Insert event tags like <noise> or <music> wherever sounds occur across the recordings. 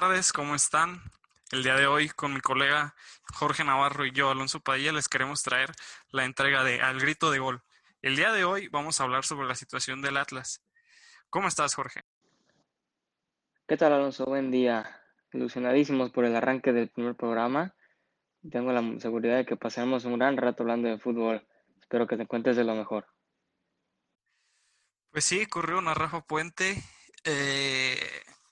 buenas tardes, ¿cómo están? El día de hoy con mi colega Jorge Navarro y yo, Alonso Padilla, les queremos traer la entrega de Al Grito de Gol. El día de hoy vamos a hablar sobre la situación del Atlas. ¿Cómo estás, Jorge? ¿Qué tal, Alonso? Buen día. Ilusionadísimos por el arranque del primer programa. Tengo la seguridad de que pasaremos un gran rato hablando de fútbol. Espero que te cuentes de lo mejor. Pues sí, corrió una Rafa Puente. Eh,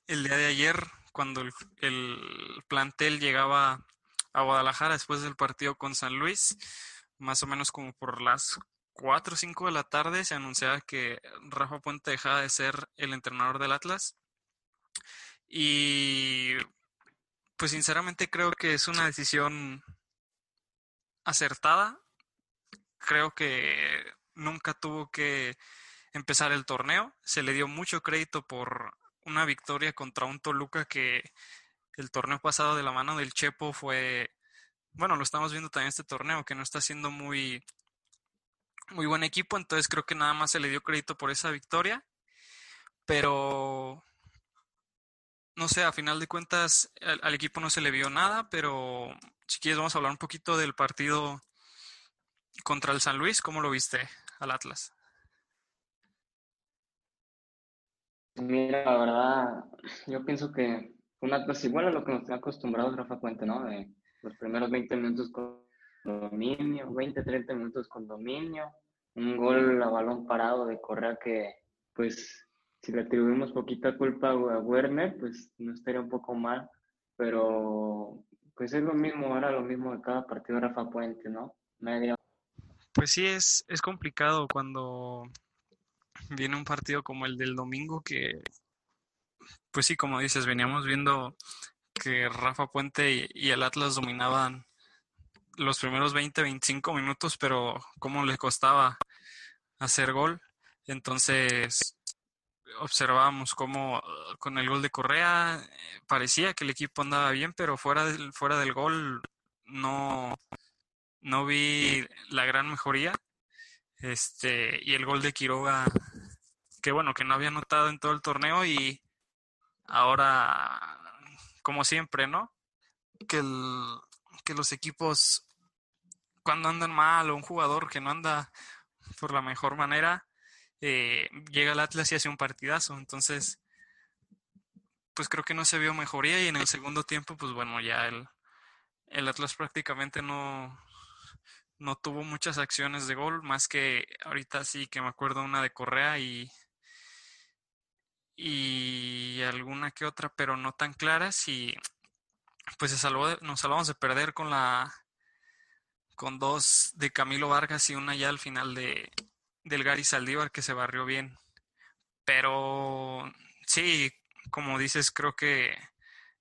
el día de ayer, cuando el, plantel llegaba a Guadalajara después del partido con San Luis, más o menos como por las 4 o 5 de la tarde, se anunciaba que Rafa Puente dejaba de ser el entrenador del Atlas. Y pues sinceramente creo que es una decisión acertada. Creo que nunca tuvo que empezar el torneo. Se le dio mucho crédito por una victoria contra un Toluca que el torneo pasado de la mano del Chepo fue, bueno, lo estamos viendo también este torneo, que no está siendo muy, muy buen equipo, entonces creo que nada más se le dio crédito por esa victoria, pero no sé, a final de cuentas al, al equipo no se le vio nada, pero si quieres vamos a hablar un poquito del partido contra el San Luis, ¿cómo lo viste al Atlas? Mira, la verdad, yo pienso que fue un Atlas igual a lo que nos está acostumbrado Rafa Puente, ¿no? De los primeros 20 minutos con dominio, 20, 30 minutos con dominio, un gol a balón parado de Correa que, pues, si le atribuimos poquita culpa a Werner, pues no estaría un poco mal, pero pues es lo mismo, era lo mismo de cada partido Rafa Puente, ¿no? Media. Pues sí, es, es complicado cuando viene un partido como el del domingo que, pues sí, como dices, veníamos viendo que Rafa Puente y, el Atlas dominaban los primeros 20, 25 minutos, pero cómo les costaba hacer gol. Entonces, observábamos cómo con el gol de Correa parecía que el equipo andaba bien, pero fuera del, fuera del gol no, no vi la gran mejoría. Este, y el gol de Quiroga, que bueno, que no había notado en todo el torneo y ahora, como siempre, ¿no? Que, el, que los equipos, cuando andan mal o un jugador que no anda por la mejor manera, eh, llega al Atlas y hace un partidazo. Entonces, pues creo que no se vio mejoría y en el segundo tiempo, pues bueno, ya el, el Atlas prácticamente no, no tuvo muchas acciones de gol, más que ahorita sí que me acuerdo una de Correa y, y alguna que otra, pero no tan claras y pues nos salvamos de perder con la con dos de Camilo Vargas y una ya al final de del Gary Saldívar que se barrió bien. Pero sí, como dices, creo que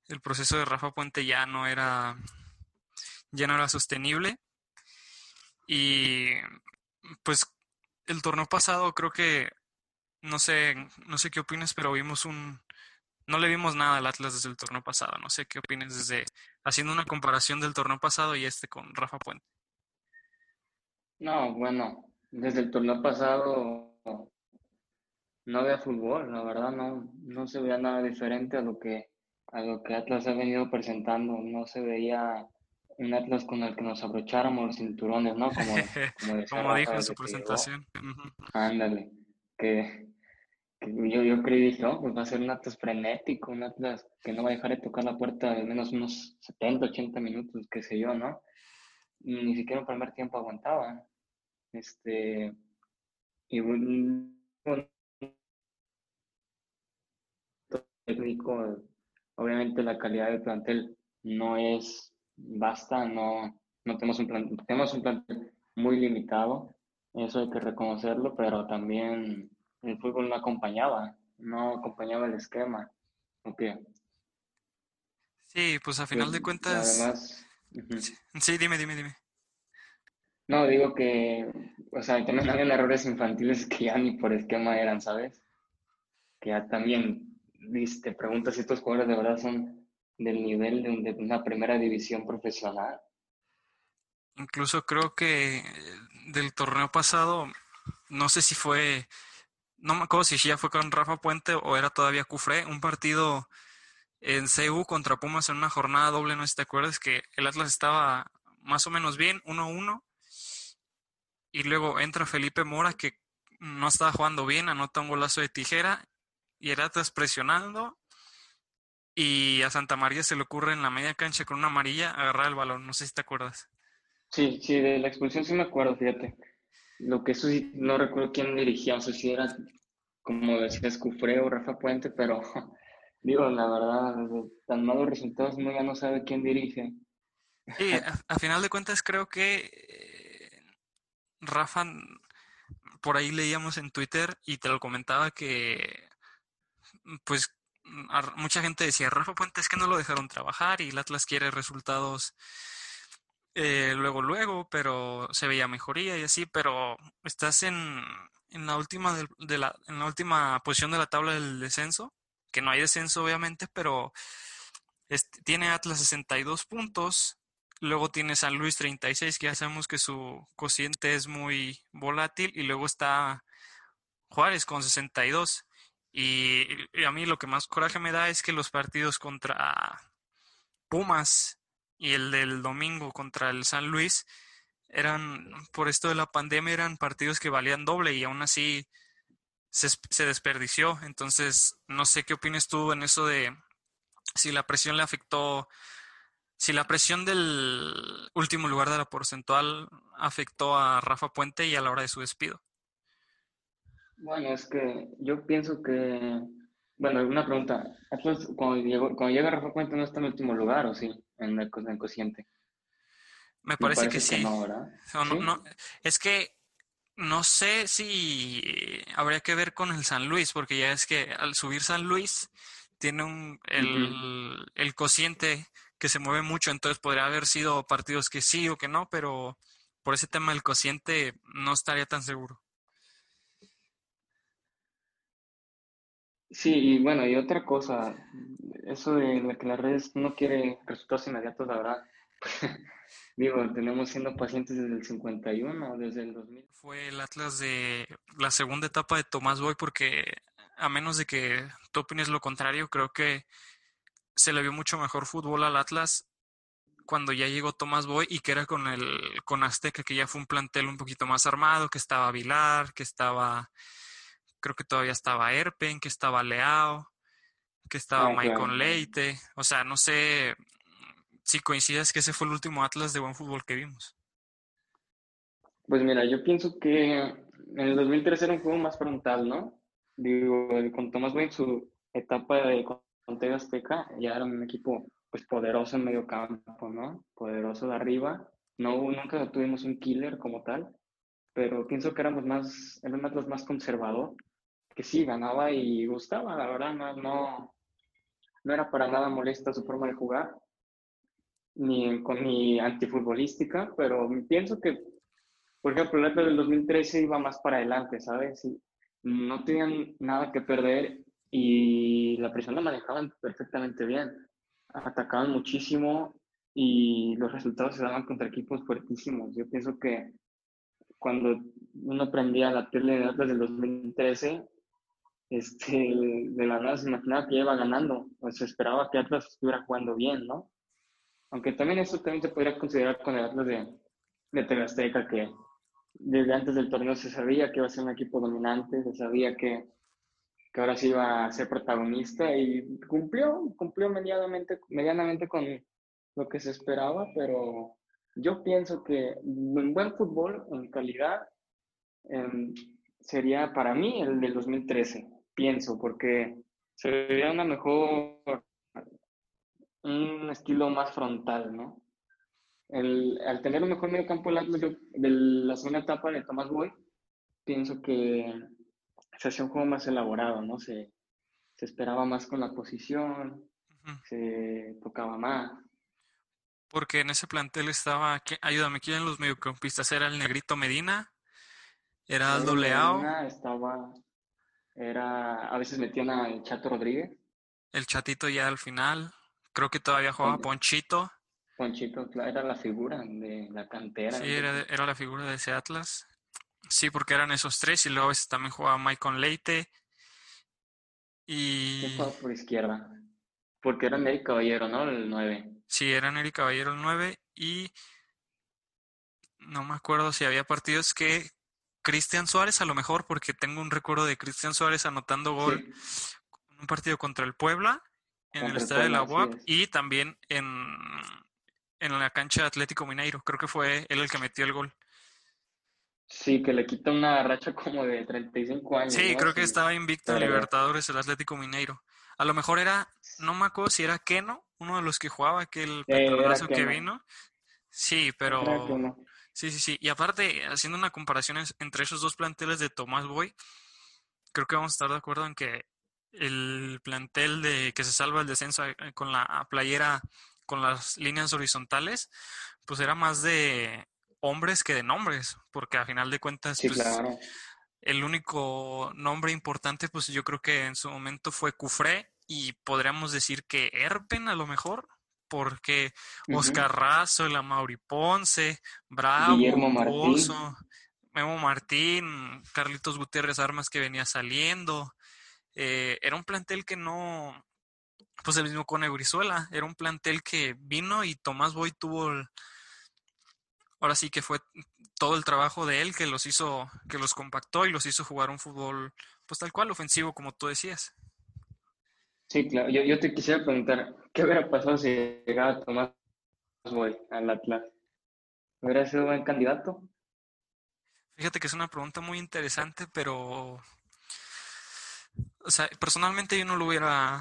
el proceso de Rafa Puente ya no era ya no era sostenible y pues el torneo pasado creo que, no sé, no sé qué opinas, pero vimos un... No le vimos nada al Atlas desde el torneo pasado. No sé qué opinas desde haciendo una comparación del torneo pasado y este con Rafa Puente. No, bueno, desde el torneo pasado no había fútbol, la verdad no, no se veía nada diferente a lo que a lo que Atlas ha venido presentando, no se veía un Atlas con el que nos abrocháramos los cinturones, ¿no? Como, <laughs> como, dijo en su presentación. Ándale, que, yo, yo creí, dije, oh, pues va a ser un Atlas frenético, un Atlas que no va a dejar de tocar la puerta de menos unos 70, 80 minutos, qué sé yo, ¿no? Ni siquiera un primer tiempo aguantaba. Este, y un técnico, obviamente la calidad del plantel no es basta, no, no tenemos un plan, tenemos un plan muy limitado, eso hay que reconocerlo, pero también el fútbol no acompañaba, no acompañaba el esquema. Okay. Sí, pues a final de pues, cuentas. Además, sí, dime, dime, dime. No, digo que, o sea, también habían errores infantiles que ya ni por esquema eran, ¿sabes? Que ya también te preguntas si estos jugadores de verdad son del nivel de, una primera división profesional. Incluso creo que del torneo pasado, no sé si fue, no me acuerdo si ya fue con Rafa Puente o era todavía Cufré, un partido en CU contra Pumas en una jornada doble, no sé si te acuerdas, que el Atlas estaba más o menos bien, 1-1, y luego entra Felipe Mora, que no estaba jugando bien, anota un golazo de tijera, y el Atlas presionando, y a Santa María se le ocurre en la media cancha con una amarilla agarrar el balón, no sé si te acuerdas. Sí, sí, de la expulsión sí me acuerdo, fíjate. Lo que eso sí, no recuerdo quién dirigía, o sea, si era, como decías, Cufré o Rafa Puente, pero <laughs> digo, la verdad, tan malos resultados uno ya no sabe quién dirige. Sí, a, final de cuentas creo que eh, Rafa, por ahí leíamos en Twitter y te lo comentaba que, pues, mucha gente decía, Rafa Puente es que no lo dejaron trabajar y el Atlas quiere resultados eh, luego, luego, pero se veía mejoría y así, pero estás en, en la última de, la, en la última posición de la tabla del descenso, que no hay descenso obviamente, pero tiene Atlas 62 puntos, luego tiene San Luis 36, que ya sabemos que su cociente es muy volátil, y luego está Juárez con 62. Y, y a mí lo que más coraje me da es que los partidos contra Pumas y el del domingo contra el San Luis eran, por esto de la pandemia, eran partidos que valían doble y aún así se, se desperdició. Entonces, no sé qué opinas tú en eso de si la presión le afectó, si la presión del último lugar de la porcentual afectó a Rafa Puente y a la hora de su despido. Bueno, es que yo pienso que, bueno, una pregunta, cuando, cuando llega Rafa Puente no está en último lugar, ¿o sí? En el, cociente. Me parece, que sí. no, es que no sé si habría que ver con el San Luis, porque ya es que al subir San Luis tiene un, el, el cociente que se mueve mucho, entonces podría haber sido partidos que sí o que no, pero por ese tema del cociente no estaría tan seguro. Sí, y bueno, y otra cosa, eso de que las redes no quiere resultados inmediatos, la verdad. <laughs> Digo, tenemos siendo pacientes desde el 51, desde el 2000. Fue el Atlas de la segunda etapa de Tomás Boy, porque a menos de que tú opines lo contrario, creo que se le vio mucho mejor fútbol al Atlas cuando ya llegó Tomás Boy y que era con el con Azteca, que ya fue un plantel un poquito más armado, que estaba Vilar, que estaba creo que todavía estaba Erpen, que estaba Leao, que estaba ah, Michael Leite. O sea, no sé si coincides que ese fue el último Atlas de buen fútbol que vimos. Pues mira, yo pienso que en el 2003 era un juego más frontal, ¿no? Digo, con Tomás Boy en su etapa de Conte Azteca ya era un equipo pues poderoso en medio campo, ¿no? Poderoso de arriba. No, nunca tuvimos un killer como tal, pero pienso que éramos más, era un Atlas más conservador que sí, ganaba y gustaba, la verdad, no, no, no era para nada molesta su forma de jugar, ni, con, ni antifutbolística, pero pienso que, por ejemplo, el Atlas del 2013 iba más para adelante, ¿sabes? no tenían nada que perder y la presión la manejaban perfectamente bien. Atacaban muchísimo y los resultados se daban contra equipos fuertísimos. Yo pienso que cuando uno aprendía la tele de Atlas del 2013, este, de la nada se imaginaba que iba ganando, o se esperaba que Atlas estuviera jugando bien, ¿no? Aunque también eso también se podría considerar con el Atlas de, de Tegasteca, que desde antes del torneo se sabía que iba a ser un equipo dominante, se sabía que, que ahora sí iba a ser protagonista y cumplió, cumplió medianamente, medianamente con lo que se esperaba, pero yo pienso que un buen fútbol en calidad em, sería para mí el del 2013 pienso, porque se vería una mejor, un estilo más frontal, ¿no? El, al tener un mejor medio campo de la segunda etapa de Tomás Boy, pienso que se hacía un juego más elaborado, ¿no? Se, se esperaba más con la posición, se tocaba más. Porque en ese plantel estaba, ayúdame, ¿quién eran los mediocampistas? ¿Era el Negrito Medina? ¿Era Aldo Leao? Estaba era, a veces metían a Chato Rodríguez. El Chatito ya al final. Creo que todavía jugaba Ponchito. Ponchito, era la figura de la cantera. Sí, era, era, la figura de ese Atlas. Sí, porque eran esos tres y luego a veces también jugaba Michael Leite. Y... jugaba por izquierda? Porque era Neri Caballero, ¿no? El 9. Sí, era Neri Caballero el 9 y no me acuerdo si había partidos que Cristian Suárez a lo mejor, porque tengo un recuerdo de Cristian Suárez anotando gol en un partido contra el Puebla, en el estadio de la UAP y también en, en la cancha de Atlético Mineiro. Creo que fue él el que metió el gol. Sí, que le quita una racha como de 35 años. Sí, creo que estaba invicto en Libertadores el Atlético Mineiro. A lo mejor era, no me acuerdo si era Keno, uno de los que jugaba, aquel petronazo que vino. Sí, pero... Sí, sí, sí. Y aparte, haciendo una comparación entre esos dos planteles de Tomás Boy, creo que vamos a estar de acuerdo en que el plantel de que se salva el descenso eh, con la playera con las líneas horizontales, pues era más de hombres que de nombres, porque a final de cuentas, pues, el único nombre importante, pues yo creo que en su momento fue Cufré y podríamos decir que Erpen a lo mejor, porque Oscar Razo, el Mauri Ponce, Bravo, Guillermo Martín. Memo Martín, Carlitos Gutiérrez Armas que venía saliendo. Eh, era un plantel que no, pues el mismo con Eurizuela, era un plantel que vino y Tomás Boy tuvo ahora sí que fue todo el trabajo de él que los hizo, que los compactó y los hizo jugar un fútbol, pues tal cual, ofensivo, como tú decías. Sí, claro. Yo, te quisiera preguntar, ¿qué hubiera pasado si llegaba Tomás Boy al Atlas? ¿Hubiera sido buen candidato? Fíjate que es una pregunta muy interesante, pero, o sea, personalmente yo no lo hubiera,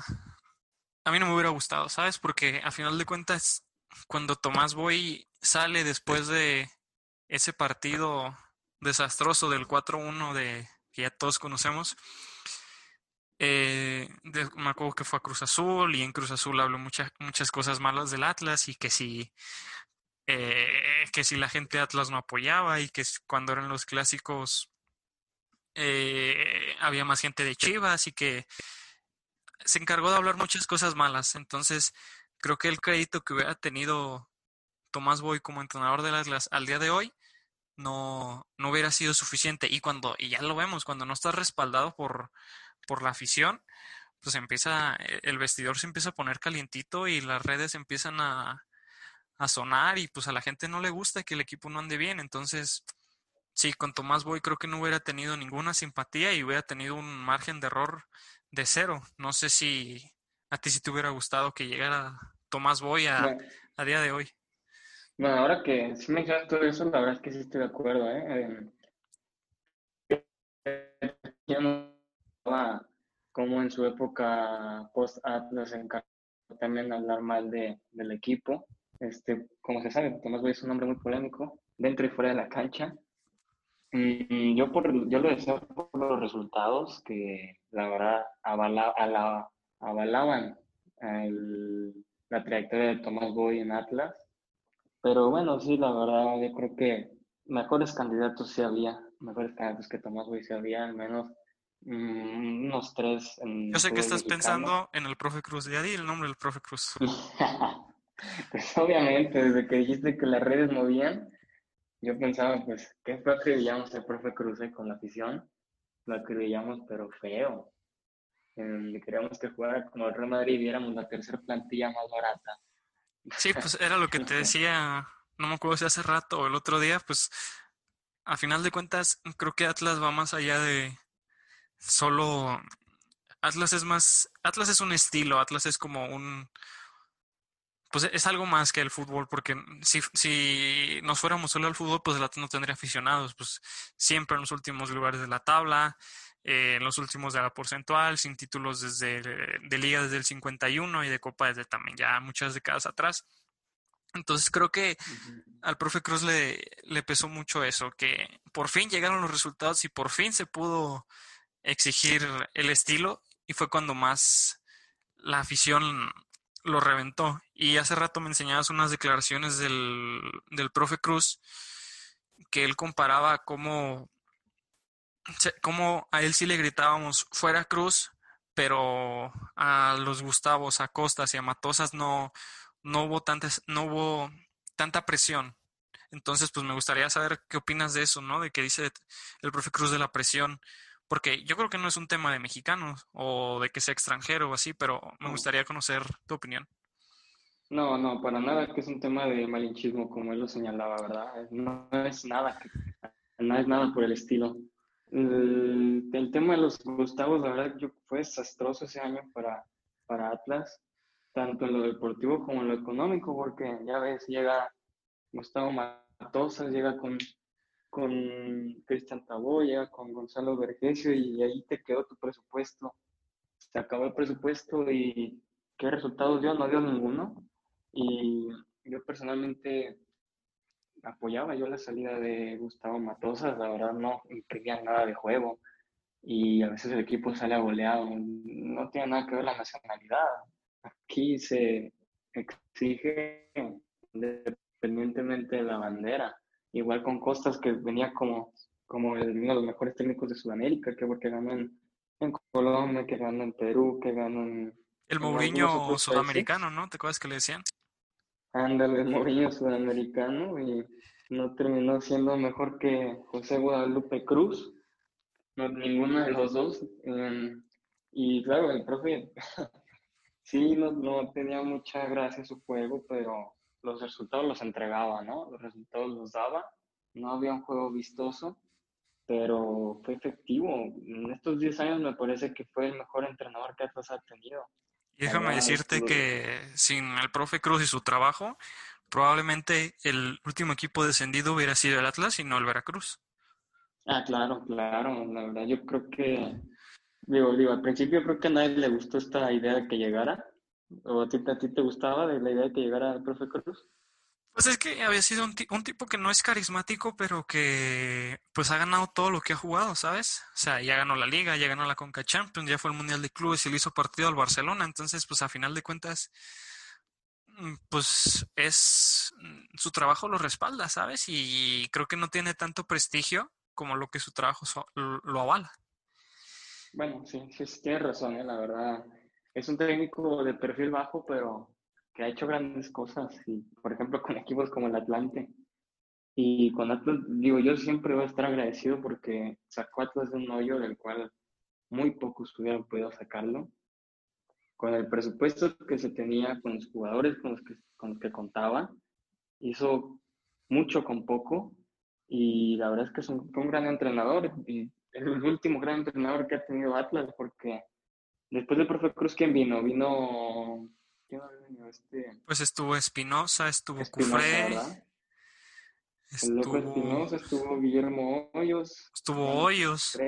a mí no me hubiera gustado, ¿sabes? Porque a final de cuentas, cuando Tomás Boy sale después de ese partido desastroso del 4-1 de que ya todos conocemos. Eh, me acuerdo que fue a Cruz Azul y en Cruz Azul habló muchas muchas cosas malas del Atlas y que si eh, que si la gente de Atlas no apoyaba y que cuando eran los clásicos eh, había más gente de Chivas y que se encargó de hablar muchas cosas malas. Entonces, creo que el crédito que hubiera tenido Tomás Boy como entrenador del Atlas al día de hoy no, no hubiera sido suficiente. Y cuando, y ya lo vemos, cuando no estás respaldado por, por la afición, pues empieza, e, el vestidor se empieza a poner calientito y las redes empiezan a, a sonar y pues a la gente no le gusta que el equipo no ande bien. Entonces, sí, con Tomás Boy creo que no hubiera tenido ninguna simpatía y hubiera tenido un margen de error de cero. No sé si a ti sí te hubiera gustado que llegara Tomás Boy a, a día de hoy. Bueno, ahora que sí me mencionas todo eso, la verdad es que sí estoy de acuerdo, ¿eh? No como en su época post-Atlas también hablar mal de, del equipo. Este, como se sabe, Tomás Boy es un hombre muy polémico, dentro y fuera de la cancha. Y yo, por, yo lo decía por los resultados que la verdad avala, avalaban la trayectoria de Tomás Boy en Atlas pero bueno, sí, la verdad, yo creo que mejores candidatos sí había, mejores candidatos que Tomás Boy sí había, al menos unos tres. yo sé que estás pensando en el profe Cruz, ya di el nombre del profe Cruz. <laughs> pues obviamente, desde que dijiste que las redes movían, yo pensaba, pues, ¿qué fue acribillamos al profe Cruz eh, con la afición? Lo acribillamos, pero feo. Eh, queríamos que jugara como el Real Madrid y viéramos la tercera plantilla más barata. Sí, pues <laughs> era lo que te decía, no me acuerdo si hace rato o el otro día, pues a final de cuentas creo que Atlas va más allá de solo Atlas es más Atlas es un estilo, Atlas es como un pues es algo más que el fútbol, porque si, si nos fuéramos solo al fútbol, pues el Atlas no tendría aficionados, pues siempre en los últimos lugares de la tabla, eh, en los últimos de la porcentual, sin títulos desde de liga desde el 51 y de copa desde también ya muchas décadas atrás. Entonces creo que al profe Cruz le, le pesó mucho eso, que por fin llegaron los resultados y por fin se pudo exigir el estilo y fue cuando más la afición lo reventó. Y hace rato me enseñabas unas declaraciones del, del profe Cruz que él comparaba cómo como a él sí le gritábamos fuera Cruz, pero a los Gustavos, a Costas y a Matosas no, no hubo tantas, no hubo tanta presión. Entonces, pues me gustaría saber qué opinas de eso, ¿no? De que dice el profe Cruz de la presión, Porque yo creo que no es un tema de mexicanos o de que sea extranjero o así, pero me gustaría conocer tu opinión. No, no, para nada que es un tema de malinchismo, como él lo señalaba, ¿verdad? No es nada, no es nada por el estilo. El, tema de los Gustavos, la verdad, yo, fue desastroso ese año para, para Atlas, tanto en lo deportivo como en lo económico, porque ya ves, llega Gustavo Matosas, llega con, con Cristian llega con Gonzalo Vergesio y ahí te quedó tu presupuesto. Se acabó el presupuesto y ¿qué resultados dio? No dio ninguno. Y yo personalmente apoyaba yo la salida de Gustavo Matosas, la verdad no imprimía nada de juego y a veces el equipo sale a goleado, no tiene nada que ver la nacionalidad. Aquí se exige independientemente de la bandera, igual con Costas que venía como, como uno de los mejores técnicos de Sudamérica, que, porque ganó en, Colombia, que ganó en Perú, que ganó en... El Mourinho sudamericano, ¿no? ¿Te acuerdas que le decían? Ándale, Mourinho sudamericano y no terminó siendo mejor que José Guadalupe Cruz, no, ninguno de los dos. Em, y claro, el profe <laughs> sí no, no, tenía mucha gracia su juego, pero los resultados los entregaba, ¿no? Los resultados los daba. No había un juego vistoso, pero fue efectivo. En estos 10 años me parece que fue el mejor entrenador que Atlas ha tenido. Y déjame decirte que sin el profe Cruz y su trabajo, probablemente el último equipo descendido hubiera sido el Atlas y no el Veracruz. Ah, claro, claro. La verdad, yo creo que, digo, digo, al principio creo que a nadie le gustó esta idea de que llegara. ¿O a ti, a ti te gustaba de la idea de que llegara el profe Cruz? Pues es que había sido un, un, tipo que no es carismático, pero que pues ha ganado todo lo que ha jugado, ¿sabes? O sea, ya ganó la Liga, ya ganó la Conca Champions, ya fue el Mundial de Clubes y le hizo partido al Barcelona. Entonces, pues a final de cuentas, mm, pues es mm, su trabajo lo respalda, ¿sabes? Y creo que no tiene tanto prestigio como lo que su trabajo lo avala. Bueno, sí, sí, tiene razón, ¿eh? la verdad. Es un técnico de perfil bajo, pero que ha hecho grandes cosas, y, por ejemplo, con equipos como el Atlante. Y con Atlas, digo, yo siempre voy a estar agradecido porque sacó Atlas de un hoyo del cual muy pocos hubieran podido sacarlo. Con el presupuesto que se tenía, con los jugadores con los que, con los que contaba, hizo mucho con poco y la verdad es que es un, un gran entrenador y el último gran entrenador que ha tenido Atlas porque después del profe Cruz, ¿quién vino? Vino este, pues estuvo Espinosa, estuvo Cufré. Estuvo... El loco Espinosa, estuvo Guillermo Hoyos. Estuvo Hoyos.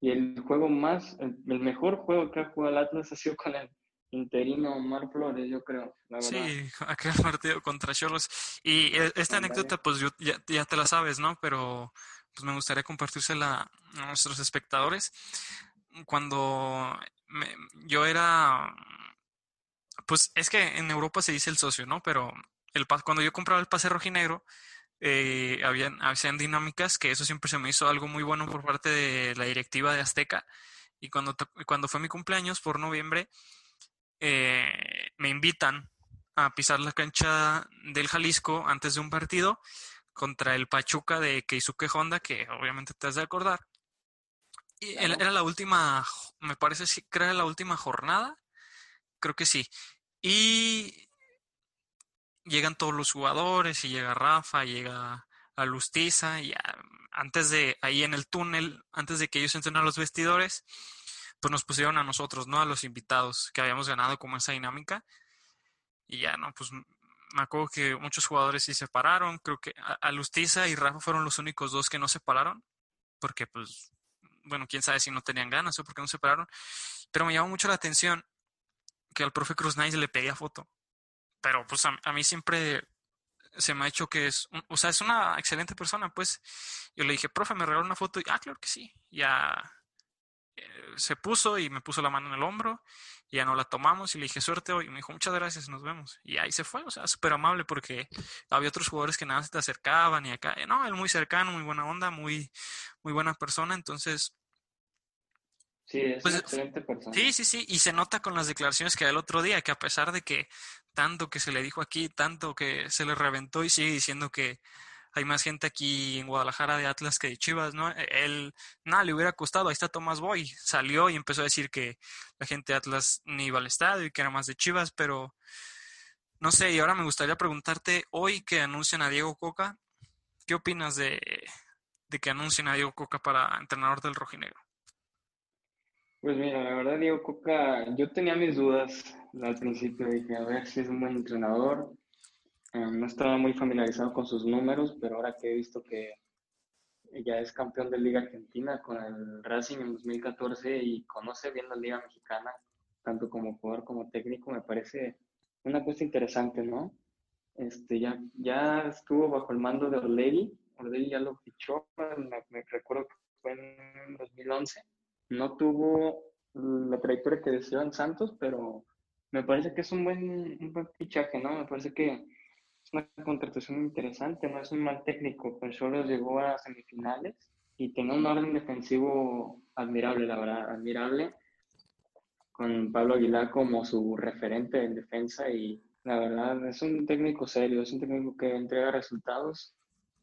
Y el juego más, el, mejor juego que ha jugado el Atlas ha sido con el interino Omar Flores, yo creo. Sí, <laughs> aquel partido contra Cholos. Y e, esta anécdota, pues ya, ya, te la sabes, ¿no? Pero pues me gustaría compartírsela a nuestros espectadores. Cuando yo era pues es que en Europa se dice el socio, ¿no? Pero el cuando yo compraba el pase rojinegro, eh, habían, habían dinámicas que eso siempre se me hizo algo muy bueno por parte de la directiva de Azteca. Y cuando, cuando fue mi cumpleaños, por noviembre, eh, me invitan a pisar la cancha del Jalisco antes de un partido contra el Pachuca de Keisuke Honda, que obviamente te has de acordar. Y era la última, me parece que era la última jornada creo que sí. Y llegan todos los jugadores y llega Rafa, llega a Lustiza y antes de ahí en el túnel, antes de que ellos entren a los vestidores, pues nos pusieron a nosotros, ¿no? A los invitados que habíamos ganado como esa dinámica. Y ya, ¿no? Pues me acuerdo que muchos jugadores sí se pararon. Creo que a Lustiza y Rafa fueron los únicos dos que no se pararon. Porque, pues, bueno, quién sabe si no tenían ganas o por qué no se pararon. Pero me llamó mucho la atención que al profe Cruz Nice le pedía foto. Pero pues a, mí siempre se me ha hecho que es, o sea, es una excelente persona, pues. Yo le dije, profe, ¿me regaló una foto? Y, ah, claro que sí. Ya se puso y me puso la mano en el hombro. Y ya no la tomamos y le dije, suerte hoy. Y me dijo, muchas gracias, nos vemos. Y ahí se fue, o sea, súper amable porque había otros jugadores que nada se te acercaban y acá. No, él muy cercano, muy buena onda, muy, muy buena persona. Entonces, Sí, es pues, excelente persona. Sí, sí, sí, y se nota con las declaraciones que da el otro día, que a pesar de que tanto que se le dijo aquí, tanto que se le reventó y sigue diciendo que hay más gente aquí en Guadalajara de Atlas que de Chivas, ¿no? E, él, nada, le hubiera costado, ahí está Tomás Boy, salió y empezó a decir que la gente de Atlas ni iba al estadio y que era más de Chivas, pero no sé, y ahora me gustaría preguntarte, hoy que anuncian a Diego Coca, ¿qué opinas de, de que anuncien a Diego Coca para entrenador del rojinegro? Pues mira, la verdad, Diego Coca, yo tenía mis dudas al principio, dije, a ver si es un buen entrenador. Eh, no estaba muy familiarizado con sus números, pero ahora que he visto que ya es campeón de Liga Argentina con el Racing en 2014 y conoce bien la Liga Mexicana, tanto como jugador como técnico, me parece una cosa interesante, ¿no? Este, ya, ya estuvo bajo el mando de Orlegui, Orlegui ya lo fichó, me, recuerdo que fue en 2011 no tuvo la trayectoria que deseó en Santos, pero me parece que es un buen, un buen fichaje, ¿no? Me parece que una contratación interesante, no es un mal técnico, pero solo llegó a semifinales y tiene un orden defensivo admirable, la verdad, admirable, con Pablo Aguilar como su referente en defensa y la verdad es un técnico serio, es un técnico que entrega resultados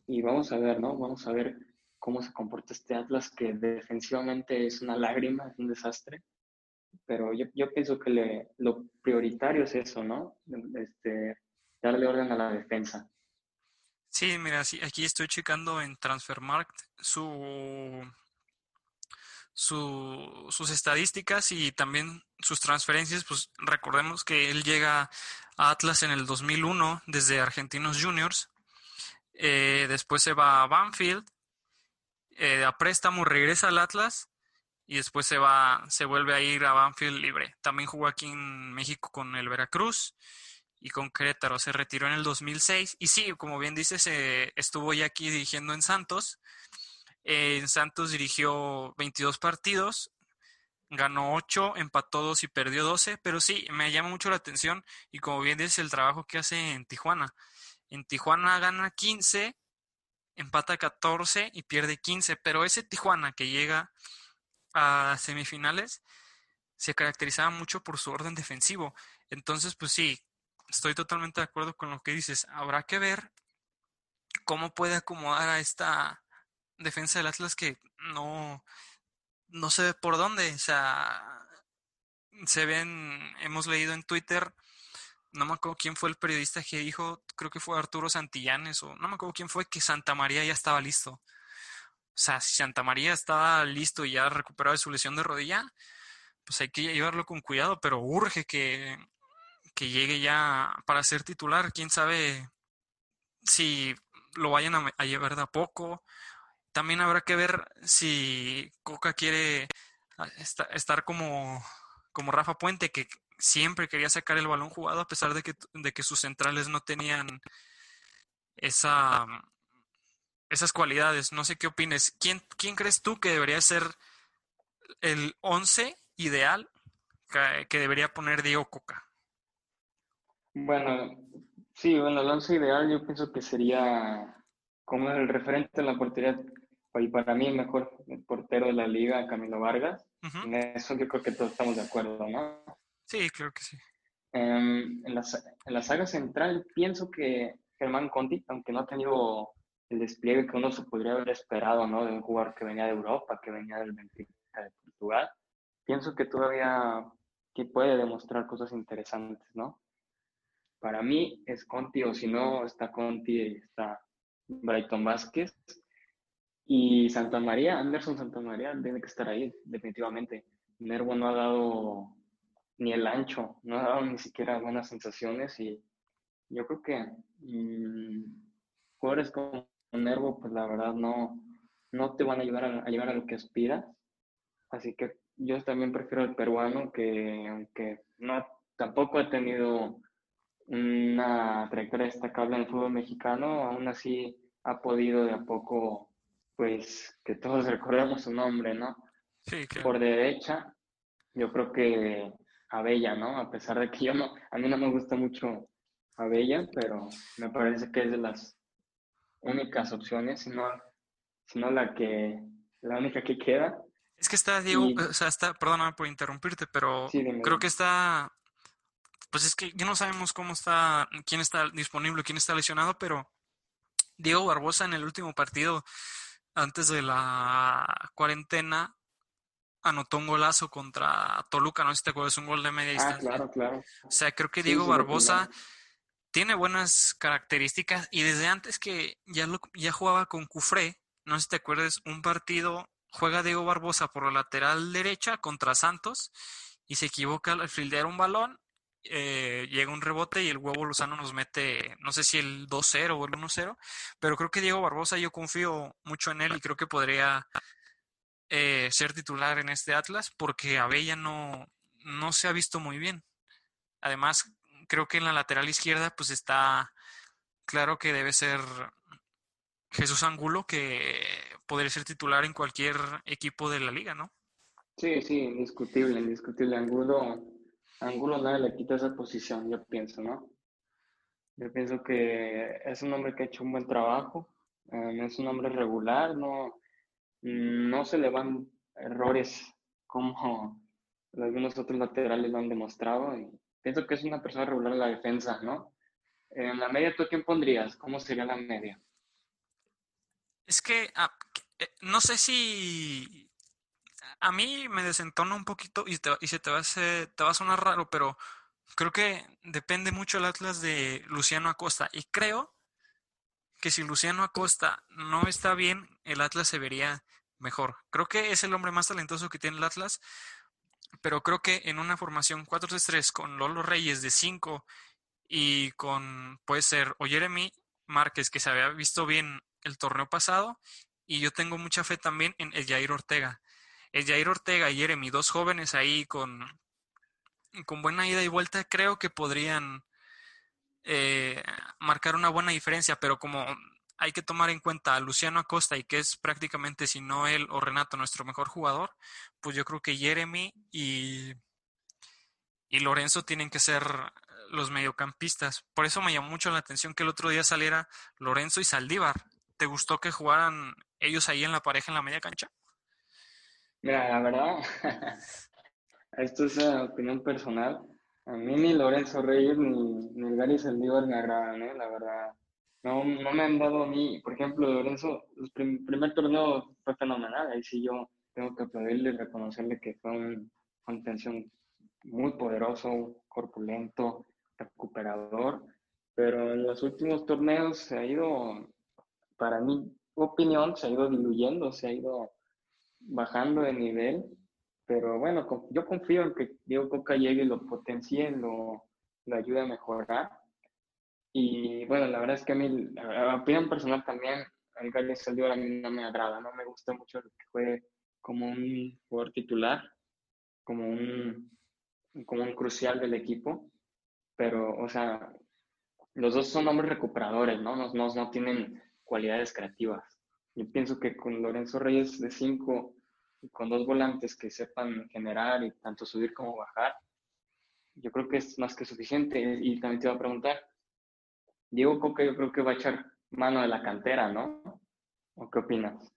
y vamos a ver, ¿no? Vamos a ver cómo se comporta este Atlas, que defensivamente es una lágrima, es un desastre. Pero yo, yo pienso que le, lo prioritario es eso, ¿no? Este, darle orden a la defensa. Sí, mira, sí, aquí estoy checando en Transfermarkt su, su, sus estadísticas y también sus transferencias. Pues recordemos que él llega a Atlas en el 2001 desde Argentinos Juniors. Eh, después se va a Banfield eh, a préstamo regresa al Atlas y después se va, se vuelve a ir a Banfield libre. También jugó aquí en México con el Veracruz y con Querétaro. Se retiró en el 2006 y sí, como bien dices, estuvo ya aquí dirigiendo en Santos. en Santos dirigió 22 partidos, ganó 8, empató 2 y perdió 12, pero sí, me llama mucho la atención y como bien dices, el trabajo que hace en Tijuana. En Tijuana gana 15 empata 14 y pierde 15, pero ese Tijuana que llega a semifinales se caracterizaba mucho por su orden defensivo. Entonces, pues sí, estoy totalmente de acuerdo con lo que dices. Habrá que ver cómo puede acomodar a esta defensa del Atlas que no, no sé por dónde. O sea, se ven, hemos leído en Twitter no me acuerdo quién fue el periodista que dijo, creo que fue Arturo Santillanes, o no me acuerdo quién fue, que Santa María ya estaba listo. O sea, si Santa María estaba listo y ya recuperado de su lesión de rodilla, pues hay que llevarlo con cuidado, pero urge que, que llegue ya para ser titular. Quién sabe si lo vayan a, llevar de a poco. También habrá que ver si Coca quiere ah, estar como, como Rafa Puente, que siempre quería sacar el balón jugado a pesar de que, de que sus centrales no tenían esa, esas cualidades. No sé qué opines. ¿Quién, ¿Quién crees tú que debería ser el 11 ideal que, debería poner Diego Coca? Bueno, sí, bueno, el 11 ideal yo pienso que sería como el referente en la portería y para mí el mejor portero de la liga, Camilo Vargas. En eso yo creo que todos estamos de acuerdo, ¿no? Sí, creo que sí. Em, en, la, en la saga central pienso que Germán Conti, aunque no ha tenido el despliegue que uno se podría haber esperado, ¿no? De un jugador que venía de Europa, que venía del Benfica de Portugal, pienso que todavía que puede demostrar cosas interesantes, ¿no? Para mí es Conti, o si no, está Conti está Brighton Vázquez. Y Santa María, Anderson Santa María, tiene que estar ahí, definitivamente. Nervo no ha dado ni el ancho, no ha dado ni siquiera buenas sensaciones y yo creo que mmm, jugadores como Nervo, pues la verdad no, no te van a ayudar a, llegar a lo que aspiras. Así que yo también prefiero el peruano que aunque no tampoco ha tenido una trayectoria destacable en el fútbol mexicano, aún así ha podido de a poco, pues que todos <laughs> recordemos su nombre, ¿no? Sí, Por derecha, yo creo que Abella, ¿no? A pesar de que yo no, a mí no me gusta mucho Abella, pero me parece que es de las únicas opciones, si no, la que, la única que queda. Es que está Diego, o sea, está, perdóname por interrumpirte, pero creo que está, pues es que ya no sabemos cómo está, quién está disponible, quién está lesionado, pero Diego Barbosa en el último partido, antes de la cuarentena, anotó un golazo contra Toluca, no sé si te acuerdas, un gol de media Ah, distancia. claro, claro. O sea, creo que Diego sí, Barbosa tiene buenas características y desde antes que ya, lo, ya jugaba con Cufré, no sé si te acuerdas, un partido juega Diego Barbosa por la lateral derecha contra Santos y se equivoca al fildear un balón, eh, llega un rebote y el huevo Lozano nos mete, no sé si el 2-0 o el 1-0, pero creo que Diego Barbosa yo confío mucho en él y creo que podría eh, ser titular en este Atlas porque Abella no, no se ha visto muy bien. Además, creo que en la lateral izquierda pues está claro que debe ser Jesús Angulo que podría ser titular en cualquier equipo de la liga, ¿no? Sí, sí, indiscutible, indiscutible. Angulo, Angulo nadie le quita esa posición, yo pienso, ¿no? Yo pienso que es un hombre que ha hecho un buen trabajo, eh, es un hombre regular, no, no se le van errores como algunos otros laterales lo han demostrado. Y pienso que es una persona regular en la defensa, ¿no? En la media, ¿tú quién pondrías? ¿Cómo sería la media? Es que ah, eh, no sé si a mí me desentona un poquito y, te- y se te va a te va a sonar raro, pero creo que depende mucho el Atlas de Luciano Acosta. Y creo que si Luciano Acosta no está bien, el Atlas se vería mejor. Creo que es el hombre más talentoso que tiene el Atlas, pero creo que en una formación 4-3-3 con Lolo Reyes de 5 y con, puede ser, o Jeremy Márquez, que se había visto bien el torneo pasado, y yo tengo mucha fe también en el Jair Ortega. El Jair Ortega y Jeremy, dos jóvenes ahí con, con buena ida y vuelta, creo que podrían eh, marcar una buena diferencia, pero como hay que tomar en cuenta a Luciano Acosta y que es prácticamente, si no él o Renato, nuestro mejor jugador, pues yo creo que Jeremy y, y Lorenzo tienen que ser los mediocampistas. Por eso me llamó mucho la atención que el otro día saliera Lorenzo y Saldívar. ¿Te gustó que jugaran ellos ahí en la pareja en la media cancha? Mira, la verdad, <laughs> esto es una opinión personal. A mí ni Lorenzo Reyes ni, ni Gary Saldívar me agradan, ¿eh? La verdad. No, no me han dado mí, por ejemplo, Lorenzo, el prim- primer torneo fue fenomenal. Ahí sí yo tengo que aplaudirle y reconocerle que fue un contención muy poderoso, corpulento, recuperador. Pero en los últimos torneos se ha ido, para mi opinión, se ha ido diluyendo, se ha ido bajando de nivel, pero bueno, yo confío en que Diego Coca llegue y lo potencie, lo, lo ayude a mejorar. Y bueno, la verdad es que a mí, a, opinión personal también, el Gary Saldívar a mí no me agrada, no me gusta mucho que juegue como un jugador titular, como un, como un crucial del equipo, pero, o sea, los dos son hombres recuperadores, ¿no? No, no, no tienen cualidades creativas. Yo pienso que con Lorenzo Reyes de 5 y con dos volantes que sepan generar y tanto subir como bajar, yo creo que es más que suficiente. Y también te iba a preguntar, Diego Coca yo creo que va a echar mano de la cantera, ¿no? ¿O qué opinas?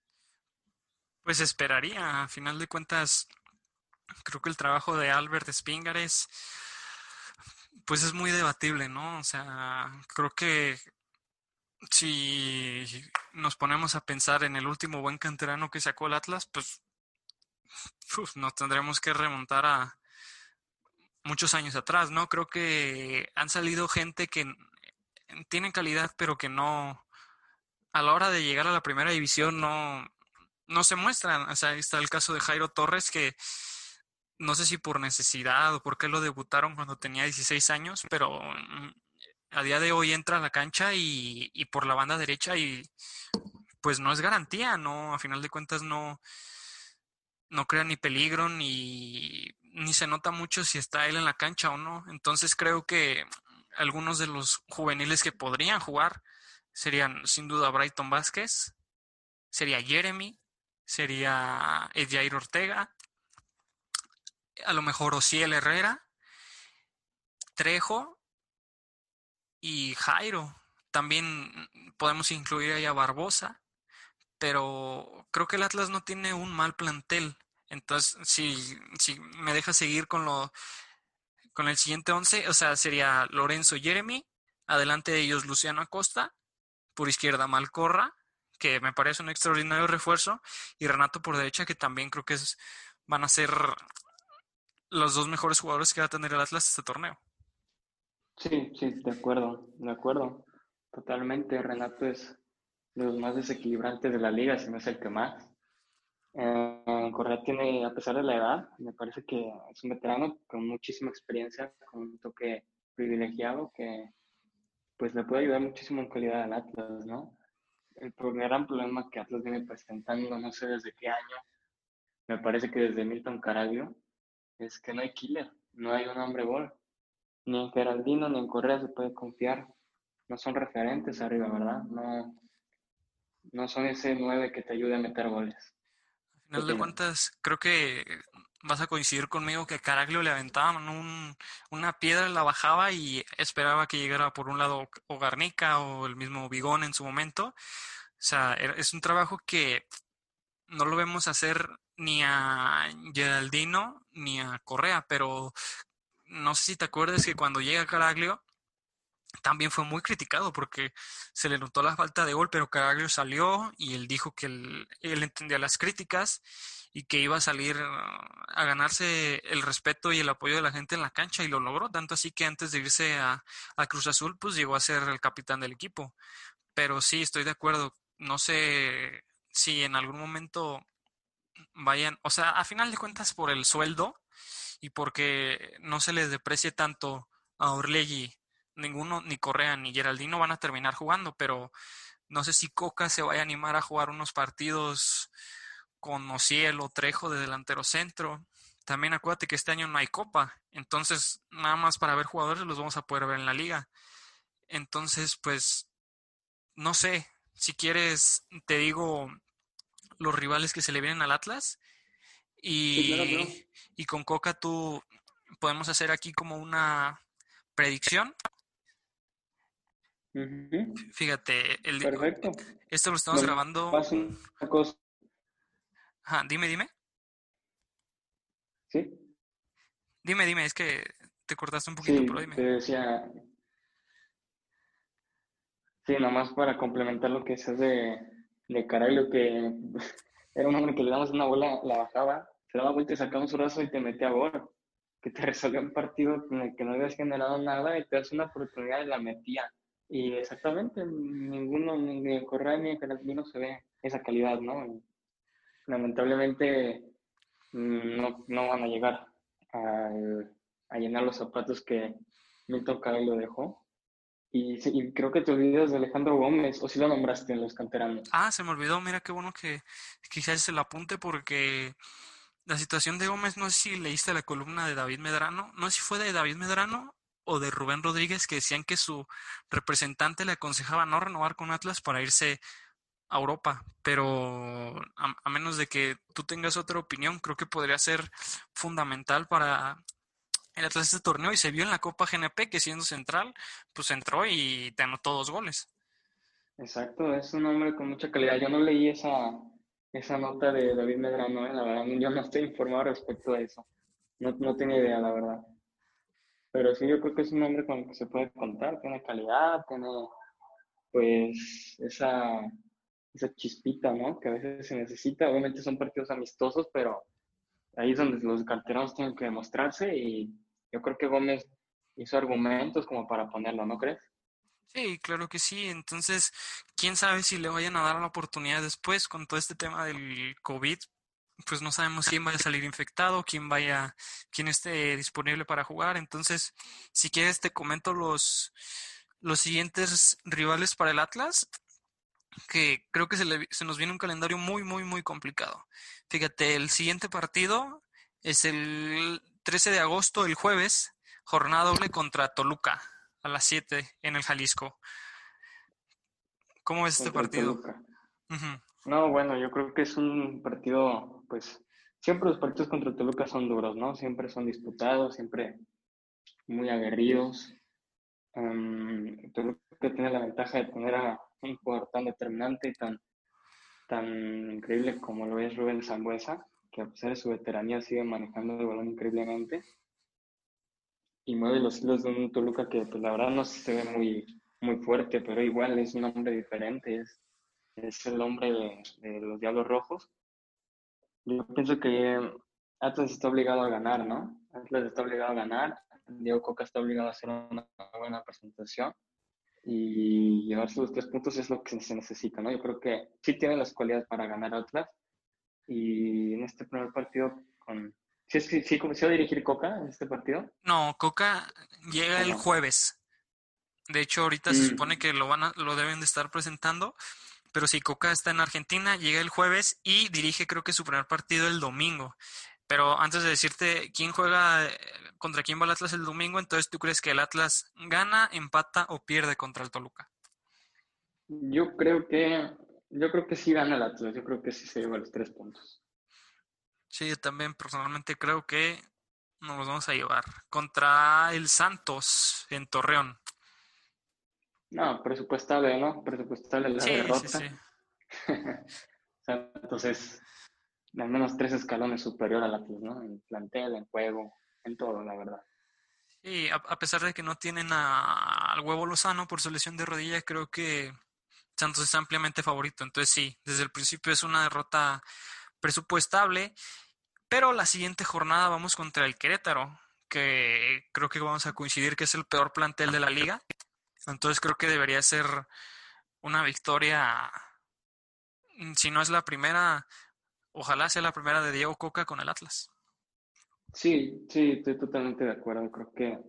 Pues esperaría, a final de cuentas, creo que el trabajo de Albert Spingar es, pues es muy debatible, ¿no? O sea, creo que si nos ponemos a pensar en el último buen canterano que sacó el Atlas, pues nos tendremos que remontar a muchos años atrás, ¿no? Creo que han salido gente que tienen calidad, pero que no, a la hora de llegar a la primera división no, no se muestran. O sea, ahí está el caso de Jairo Torres, que no sé si por necesidad o por qué lo debutaron cuando tenía 16 años, pero mm, a día de hoy entra a la cancha y, por la banda derecha y pues no es garantía, ¿no? A final de cuentas no, no crea ni peligro ni, ni se nota mucho si está él en la cancha o no. Entonces creo que algunos de los juveniles que podrían jugar serían sin duda Brighton Vázquez, sería Jeremy, sería Edjair Ortega, a lo mejor Ociel Herrera, Trejo y Jairo. También podemos incluir ahí a Barbosa, pero creo que el Atlas no tiene un mal plantel. Entonces, si, si me deja seguir con lo con el siguiente once, o sea, sería Lorenzo Jeremy, adelante de ellos Luciano Acosta, por izquierda Malcorra, que me parece un extraordinario refuerzo, y Renato por derecha, que también creo que es, van a ser los dos mejores jugadores que va a tener el Atlas este torneo. Sí, sí, de acuerdo, de acuerdo. Totalmente. Renato es de los más desequilibrantes de la liga, si no es el que más. Eh, Correa tiene, a pesar de la edad, me parece que es un veterano con muchísima experiencia, con un toque privilegiado que pues le puede ayudar muchísimo en calidad al Atlas, ¿no? El gran problema que Atlas viene presentando, no sé desde qué año, me parece que desde Milton Caraglio, es que no hay killer, no hay un hombre gol. Ni en Geraldino ni en Correa se puede confiar. No son referentes arriba, ¿verdad? No, no son ese nueve que te ayude a meter goles. Al final de cuentas, creo que vas a coincidir conmigo que Caraglio le aventaban un, una piedra, la bajaba y esperaba que llegara por un lado o Garnica o el mismo Bigón en su momento. O sea, es un trabajo que no lo vemos hacer ni a Geraldino ni a Correa, pero no sé si te acuerdas que cuando llega Caraglio también fue muy criticado porque se le notó la falta de gol, pero Caraglio salió y él dijo que él, entendía las críticas y que iba a salir a ganarse el respeto y el apoyo de la gente en la cancha y lo logró, tanto así que antes de irse a, a Cruz Azul, pues llegó a ser el capitán del equipo. Pero sí, estoy de acuerdo, no sé si en algún momento vayan, o sea, a final de cuentas por el sueldo y porque no se les deprecie tanto a Orlegui ninguno, ni Correa ni Geraldino van a terminar jugando, pero no sé si Coca se vaya a animar a jugar unos partidos con Ociel o Trejo de delantero centro. También acuérdate que este año no hay copa, entonces nada más para ver jugadores los vamos a poder ver en la liga. Entonces, pues, no sé, si quieres, te digo los rivales que se le vienen al Atlas y, y con Coca tú podemos hacer aquí como una predicción Fíjate, el Perfecto. Esto lo estamos grabando. dime, dime. ¿Sí? Dime, dime, es que te cortaste un poquito, pero dime. Te decía. Sí, nomás para complementar lo que dices de, de Caraglio, que <laughs> era un hombre que le damos una bola, la bajaba, se daba vuelta y sacaba un brazo y te metía gol. Que te <laughs> resolvió un partido en el que no habías generado nada y te das una oportunidad y la metía y exactamente, ninguno, ni en Correa ni en no se ve esa calidad, ¿no? lamentablemente mm, no, no, van a llegar a, a, llenar los zapatos que Milton lo dejó. Y, y, creo que te olvidas de Alejandro Gómez, o si lo nombraste en los canteranos. Ah, se me olvidó, mira qué bueno que quizás se lo apunte porque la situación de Gómez, no sé si leíste la columna de David Medrano, no sé si fue de David Medrano o de Rubén Rodríguez que decían que su representante le aconsejaba no renovar con Atlas para irse a Europa, pero a, menos de que tú tengas otra opinión, creo que podría ser fundamental para el Atlas este torneo y se vio en la Copa GNP que siendo central, pues entró y te anotó dos goles. Exacto, es un hombre con mucha calidad. Yo no leí esa, esa nota de David Medrano, ¿eh? la verdad, yo no estoy informado respecto a eso. No, no tenía idea, la verdad. Pero sí, yo creo que es un hombre con el que se puede contar, tiene calidad, tiene pues esa, esa chispita, ¿no? Que a veces se necesita. Obviamente son partidos amistosos, pero ahí es donde los canteranos tienen que demostrarse y yo creo que Gómez hizo argumentos como para ponerlo, ¿no crees? Sí, claro que sí. Entonces, quién sabe si le vayan a dar la oportunidad después con todo este tema del COVID, pues no sabemos quién vaya a salir infectado, quién vaya, quién esté disponible para jugar. Entonces, si quieres te comento los, los siguientes rivales para el Atlas, que creo que se, se nos viene un calendario muy, muy, muy complicado. Fíjate, el siguiente partido es el 13 de agosto, el jueves, jornada doble contra Toluca a las 7 en el Jalisco. ¿Cómo es este partido? No, bueno, yo creo que es un partido, pues, siempre los partidos contra Toluca son duros, ¿no? Siempre son disputados, siempre muy aguerridos. Um, Toluca tiene la ventaja de tener a un jugador tan determinante y tan, tan increíble como lo es Rubén Zambuesa, que a pesar de su veteranía sigue manejando el balón increíblemente y mueve los hilos de un Toluca que, pues, la verdad no se ve muy, muy fuerte, pero igual es un hombre diferente, es, es el hombre de, de los Diablos Rojos. Yo pienso que Atlas está obligado a ganar, ¿no? Atlas está obligado a ganar, Diego Coca está obligado a hacer una buena presentación y llevarse los tres puntos es lo que se necesita, ¿no? Yo creo que sí tiene las cualidades para ganar Atlas y en este primer partido con... ¿Sí, sí, sí comenzó a dirigir Coca en este partido? No, Coca llega el jueves. De hecho, ahorita se Mm. supone que lo van a, lo deben de estar presentando, pero si Coca está en Argentina, llega el jueves y dirige creo que su primer partido el domingo. Pero antes de decirte quién juega, eh, contra quién va el Atlas el domingo, entonces tú crees que el Atlas gana, empata o pierde contra el Toluca. Yo creo que yo creo que sí gana el Atlas, yo creo que sí se lleva los tres puntos. Sí, yo también personalmente creo que nos los vamos a llevar contra el Santos en Torreón. No, presupuestable, ¿no? Presupuestable la Sí, sí, derrota. sí. <laughs> Santos es al menos tres escalones superior al Atlas, ¿no? En plantel, en juego, en todo, la verdad. Y a, a pesar de que no tienen a- al huevo Lozano por su lesión de rodilla, creo que Santos es ampliamente favorito. Entonces sí, desde el principio es una derrota presupuestable, pero la siguiente jornada vamos contra el Querétaro, que creo que vamos a coincidir que es el peor plantel de la liga. Entonces creo que debería ser una victoria, mm, si no es la primera, ojalá sea la primera de Diego Coca con el Atlas. Sí, sí, estoy totalmente de acuerdo. Creo que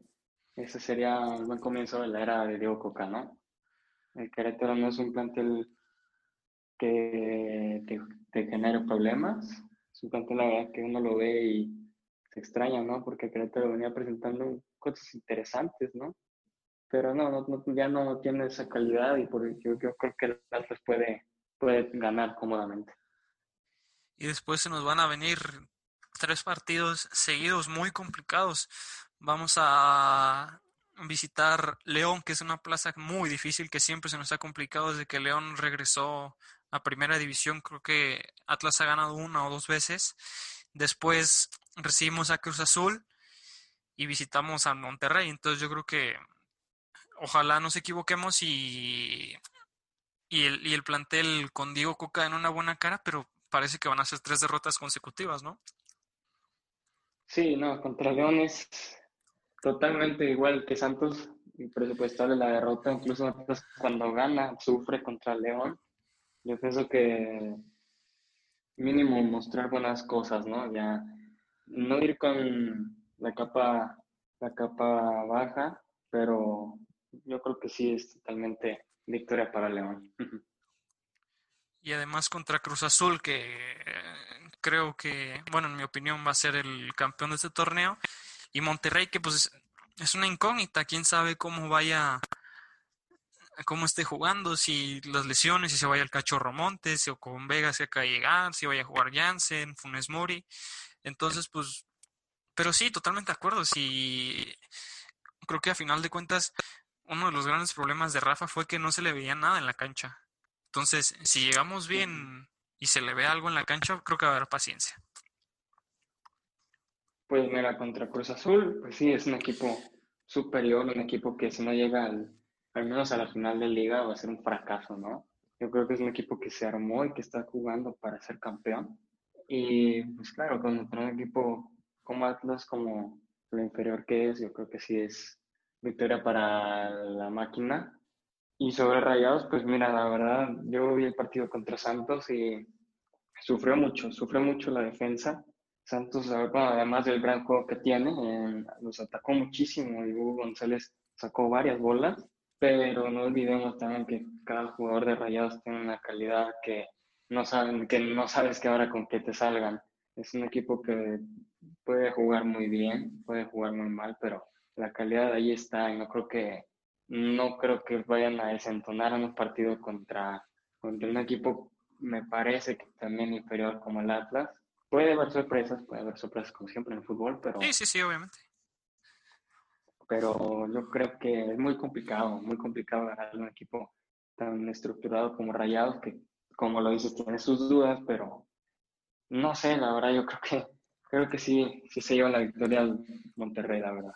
ese sería un buen comienzo de la era de Diego Coca, ¿no? El Querétaro no es un plantel que te genere problemas. Es un plantel, la verdad, que uno lo ve y se extraña, ¿no? Porque Querétaro venía presentando cosas interesantes, ¿no? Pero no, no, ya no tiene esa calidad y por yo, yo creo que el Atlas puede, puede ganar cómodamente. Y después se nos van a venir tres partidos seguidos muy complicados. Vamos a visitar León, que es una plaza muy difícil, que siempre se nos ha complicado desde que León regresó a primera división. Creo que Atlas ha ganado una o dos veces. Después recibimos a Cruz Azul y visitamos a Monterrey. Entonces yo creo que ojalá nos equivoquemos y, y, el, y el plantel con Diego Coca en una buena cara, pero parece que van a ser tres derrotas consecutivas, ¿no? Sí, no, contra León es totalmente igual que Santos y presupuestable la derrota, incluso cuando gana sufre contra León. Yo pienso que mínimo mostrar buenas cosas, ¿no? Ya no ir con la capa la capa baja, pero yo creo que sí es totalmente victoria para León. Y además contra Cruz Azul, que eh, creo que, bueno, en mi opinión va a ser el campeón de este torneo. Y Monterrey, que pues es una incógnita, quién sabe cómo vaya, cómo esté jugando, si las lesiones, si se vaya el Cachorro Montes, o con Vega se acaba de llegar, si vaya a jugar Jansen, Funes Mori. Entonces, pues, pero sí, totalmente de acuerdo. Sí, creo que a final de cuentas, uno de los grandes problemas de Rafa fue que no se le veía nada en la cancha. Entonces, si llegamos bien y se le ve algo en la cancha, creo que va a haber paciencia. Pues mira, contra Cruz Azul, pues sí, es un equipo superior, un equipo que si no llega al, al menos a la final de liga va a ser un fracaso, ¿no? Yo creo que es un equipo que se armó y que está jugando para ser campeón. Y pues claro, contra un equipo como Atlas, como lo inferior que es, yo creo que sí es victoria para la máquina. Y sobre Rayados, pues mira, la verdad, yo vi el partido contra Santos y sufrió mucho, sufrió mucho la defensa. Santos, bueno, además del gran juego que tiene, eh, los atacó muchísimo y Hugo González sacó varias bolas, pero no olvidemos también que cada jugador de Rayados tiene una calidad que no saben, que no sabes que ahora con qué te salgan. Es un equipo que puede jugar muy bien, puede jugar muy mal, pero la calidad ahí está y no creo que no creo que vayan a desentonar en un partido contra, contra un equipo, me parece que también inferior como el Atlas. Puede haber sorpresas, puede haber sorpresas como siempre en el fútbol, pero, Sí, sí, sí, obviamente. Pero yo creo que es muy complicado, muy complicado ganar un equipo tan estructurado como Rayados, que como lo dices, tiene sus dudas, pero no sé, la verdad, yo creo que creo que sí, sí se lleva la victoria al Monterrey, la verdad.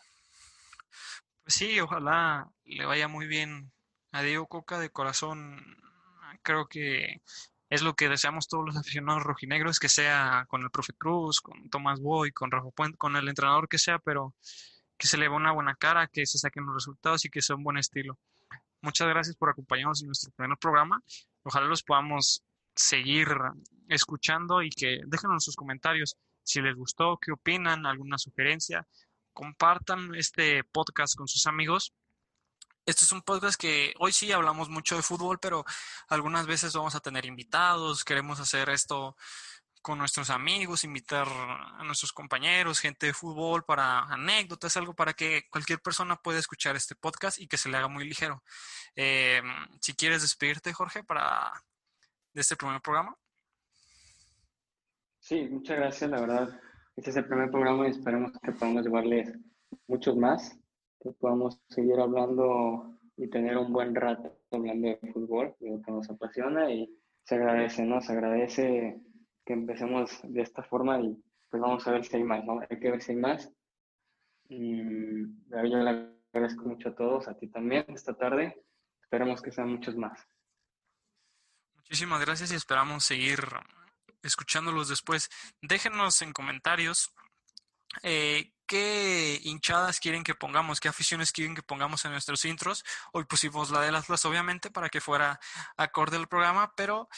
Pues sí, ojalá le vaya muy bien a Diego Coca de corazón. Creo que es lo que deseamos todos los aficionados rojinegros, que sea con el profe Cruz, con Tomás Boy, con Rafa Puente, con el entrenador que sea, pero que se le vea una buena cara, que se saquen los resultados y que sea un buen estilo. Muchas gracias por acompañarnos en nuestro primer programa. Ojalá los podamos seguir escuchando y que déjenos sus comentarios si les gustó, qué opinan, alguna sugerencia. Compartan este podcast con sus amigos este es un podcast que hoy sí hablamos mucho de fútbol, pero algunas veces vamos a tener invitados, queremos hacer esto con nuestros amigos, invitar a nuestros compañeros, gente de fútbol para anécdotas, algo para que cualquier persona pueda escuchar este podcast y que se le haga muy ligero. Eh, si quieres despedirte, Jorge, para de este primer programa. Sí, muchas gracias, la verdad. Este es el primer programa y esperemos que podamos llevarles muchos más que podamos seguir hablando y tener un buen rato hablando de fútbol, lo que nos apasiona y se agradece, ¿no? Se agradece que empecemos de esta forma y pues vamos a ver si hay más, ¿no? Hay que ver si hay más. Y yo le agradezco mucho a todos, a ti también esta tarde. Esperemos que sean muchos más. Muchísimas gracias y esperamos seguir escuchándolos después. Déjenos en comentarios eh, qué hinchadas quieren que pongamos, qué aficiones quieren que pongamos en nuestros intros. Hoy pusimos la de las Atlas, obviamente, para que fuera acorde al programa, pero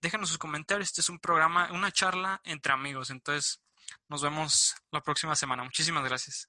déjenos sus comentarios. Este es un programa, una charla entre amigos. Entonces, nos vemos la próxima semana. Muchísimas gracias.